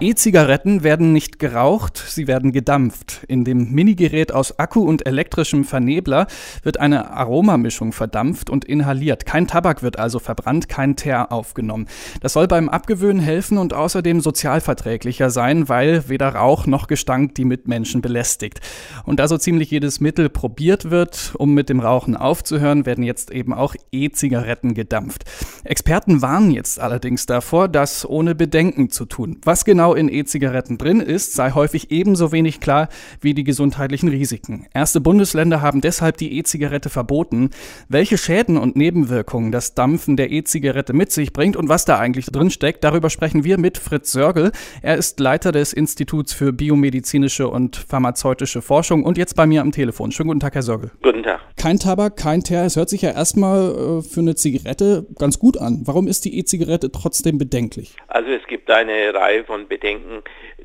E-Zigaretten werden nicht geraucht, sie werden gedampft. In dem Minigerät aus Akku und elektrischem Vernebler wird eine Aromamischung verdampft und inhaliert. Kein Tabak wird also verbrannt, kein Teer aufgenommen. Das soll beim Abgewöhnen helfen und außerdem sozialverträglicher sein, weil weder Rauch noch Gestank die Mitmenschen belästigt. Und da so ziemlich jedes Mittel probiert wird, um mit dem Rauchen aufzuhören, werden jetzt eben auch E-Zigaretten gedampft. Experten warnen jetzt allerdings davor, das ohne Bedenken zu tun. Was genau in E-Zigaretten drin ist, sei häufig ebenso wenig klar wie die gesundheitlichen Risiken. Erste Bundesländer haben deshalb die E-Zigarette verboten. Welche Schäden und Nebenwirkungen das Dampfen der E-Zigarette mit sich bringt und was da eigentlich drin steckt, darüber sprechen wir mit Fritz Sörgel. Er ist Leiter des Instituts für biomedizinische und pharmazeutische Forschung und jetzt bei mir am Telefon. Schönen guten Tag, Herr Sörgel. Guten Tag. Kein Tabak, kein Teer. Es hört sich ja erstmal äh, für eine Zigarette ganz gut an. Warum ist die E-Zigarette trotzdem bedenklich? Also es gibt eine Reihe von Bedenken,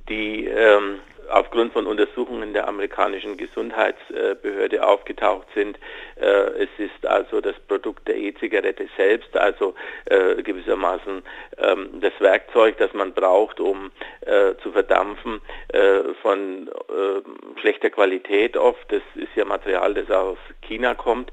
die ähm, aufgrund von Untersuchungen der amerikanischen Gesundheitsbehörde aufgetaucht sind. Äh, es ist also das Produkt der E-Zigarette selbst, also äh, gewissermaßen ähm, das Werkzeug, das man braucht, um äh, zu verdampfen, von schlechter Qualität oft. Das ist ja Material, das aus China kommt.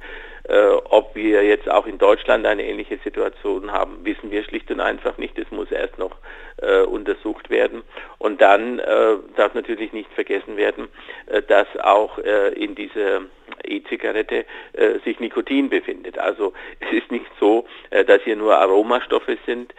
Äh, ob wir jetzt auch in Deutschland eine ähnliche Situation haben, wissen wir schlicht und einfach nicht. Es muss erst noch äh, untersucht werden. Und dann äh, darf natürlich nicht vergessen werden, äh, dass auch äh, in dieser E-Zigarette äh, sich Nikotin befindet. Also es ist nicht so, dass hier nur Aromastoffe sind,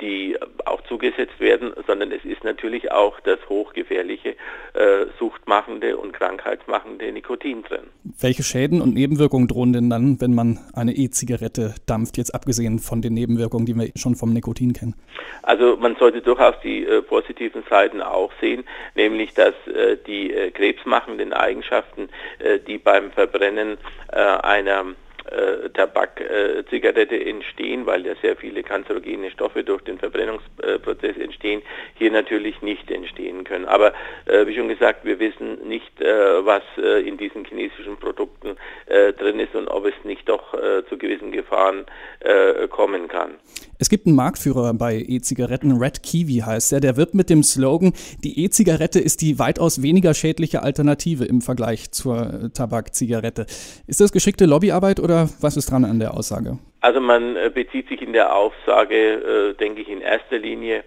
die auch zugesetzt werden, sondern es ist natürlich auch das hochgefährliche, äh, suchtmachende und krankheitsmachende Nikotin drin. Welche Schäden und Nebenwirkungen drohen denn dann, wenn man eine E-Zigarette dampft, jetzt abgesehen von den Nebenwirkungen, die wir schon vom Nikotin kennen? Also man sollte durchaus die äh, positiven Seiten auch sehen, nämlich dass äh, die krebsmachenden Eigenschaften, die bei beim Verbrennen äh, einer äh, Tabakzigarette äh, entstehen, weil ja sehr viele kanzerogene Stoffe durch den Verbrennungsprozess entstehen, hier natürlich nicht entstehen können. Aber äh, wie schon gesagt, wir wissen nicht, äh, was äh, in diesen chinesischen Produkten äh, drin ist und ob es nicht doch zu gewissen Gefahren kommen kann. Es gibt einen Marktführer bei E-Zigaretten, Red Kiwi heißt er, der wirbt mit dem Slogan, die E-Zigarette ist die weitaus weniger schädliche Alternative im Vergleich zur Tabakzigarette. Ist das geschickte Lobbyarbeit oder was ist dran an der Aussage? Also man äh, bezieht sich in der Aussage, äh, denke ich, in erster Linie äh,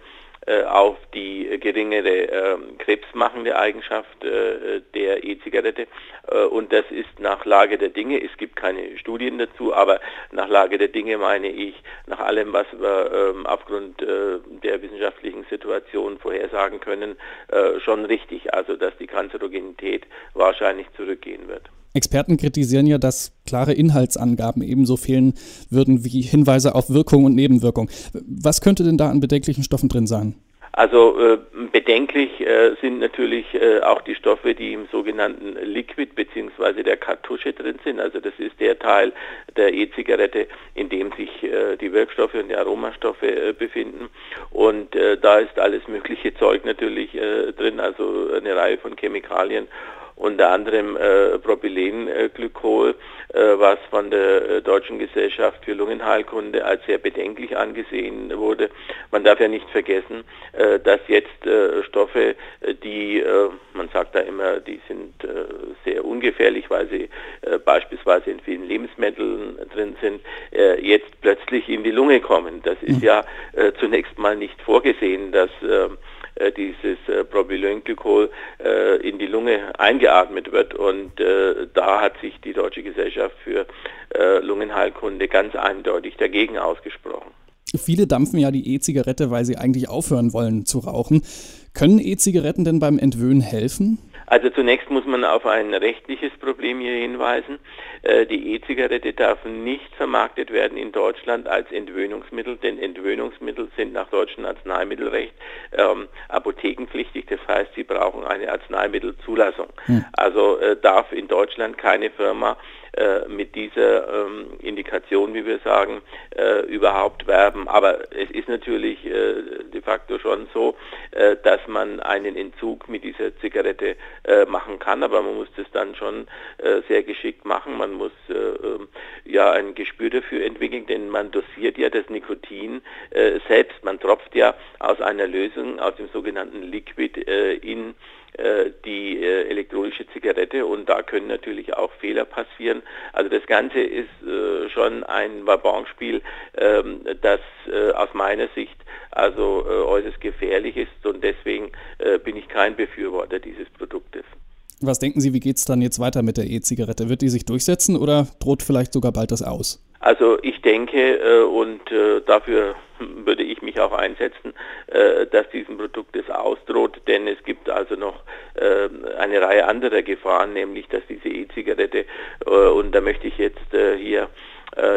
auf die geringere äh, krebsmachende Eigenschaft äh, der E-Zigarette. Äh, und das ist nach Lage der Dinge. Es gibt keine Studien dazu, aber nach Lage der Dinge meine ich, nach allem, was wir ähm, aufgrund äh, der wissenschaftlichen Situation vorhersagen können, äh, schon richtig. Also dass die Kanzerogenität wahrscheinlich zurückgehen wird. Experten kritisieren ja, dass klare Inhaltsangaben ebenso fehlen würden wie Hinweise auf Wirkung und Nebenwirkung. Was könnte denn da an bedenklichen Stoffen drin sein? Also äh, bedenklich äh, sind natürlich äh, auch die Stoffe, die im sogenannten Liquid bzw. der Kartusche drin sind. Also das ist der Teil der E-Zigarette, in dem sich äh, die Wirkstoffe und die Aromastoffe äh, befinden. Und äh, da ist alles mögliche Zeug natürlich drin, also eine Reihe von Chemikalien unter anderem äh, Propylenglykol, äh, was von der äh, Deutschen Gesellschaft für Lungenheilkunde als sehr bedenklich angesehen wurde. Man darf ja nicht vergessen, äh, dass jetzt äh, Stoffe, äh, die, man sagt da immer, die sind sehr ungefährlich, weil sie beispielsweise in vielen Lebensmitteln drin sind, jetzt plötzlich in die Lunge kommen. Das ist mhm. ja zunächst mal nicht vorgesehen, dass äh, dieses äh, Propylenglykol äh, in die Lunge eingeatmet wird. Und da hat sich die Deutsche Gesellschaft für Lungenheilkunde ganz eindeutig dagegen ausgesprochen. Viele dampfen ja die E-Zigarette, weil sie eigentlich aufhören wollen zu rauchen. Können E-Zigaretten denn beim Entwöhnen helfen? Also zunächst muss man auf ein rechtliches Problem hier hinweisen. Äh, die E-Zigarette darf nicht vermarktet werden in Deutschland als Entwöhnungsmittel, denn Entwöhnungsmittel sind nach deutschem Arzneimittelrecht ähm, apothekenpflichtig. Das heißt, sie brauchen eine Arzneimittelzulassung. Hm. Also äh, darf in Deutschland keine Firma mit dieser ähm, Indikation, wie wir sagen, äh, überhaupt werben. Aber es ist natürlich äh, de facto schon so, äh, dass man einen Entzug mit dieser Zigarette äh, machen kann, aber man muss das dann schon äh, sehr geschickt machen. Man muss ähm, ja ein Gespür dafür entwickeln, denn man dosiert ja das Nikotin selbst. Man tropft ja aus einer Lösung, aus dem sogenannten Liquid in äh, die äh, elektronische Zigarette und da können natürlich auch Fehler passieren. Also das Ganze ist äh, schon ein Wabonspiel, ähm, das aus meiner Sicht also äußerst gefährlich ist und deswegen bin ich kein Befürworter dieses Produktes. Was denken Sie, wie geht es dann jetzt weiter mit der E-Zigarette? Wird die sich durchsetzen oder droht vielleicht sogar bald das aus? Also ich denke äh, und äh, dafür würde ich mich auch einsetzen, äh, dass diesem Produkt es ausdroht, denn es gibt also noch eine Reihe anderer Gefahren, nämlich dass diese E-Zigarette, und da möchte ich jetzt hier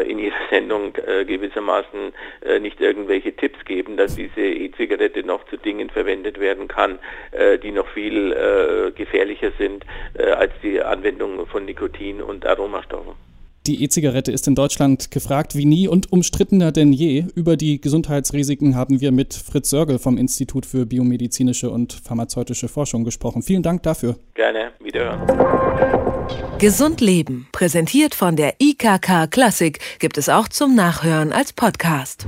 in Ihrer Sendung gewissermaßen nicht irgendwelche Tipps geben, dass diese E-Zigarette noch zu Dingen verwendet werden kann, die noch viel gefährlicher sind als die Anwendung von Nikotin und Aromastoffen. Die E-Zigarette ist in Deutschland gefragt wie nie und umstrittener denn je. Über die Gesundheitsrisiken haben wir mit Fritz Sörgel vom Institut für biomedizinische und pharmazeutische Forschung gesprochen. Vielen Dank dafür. Gerne, wiederhören. Gesund Leben, präsentiert von der IKK Klassik, gibt es auch zum Nachhören als Podcast.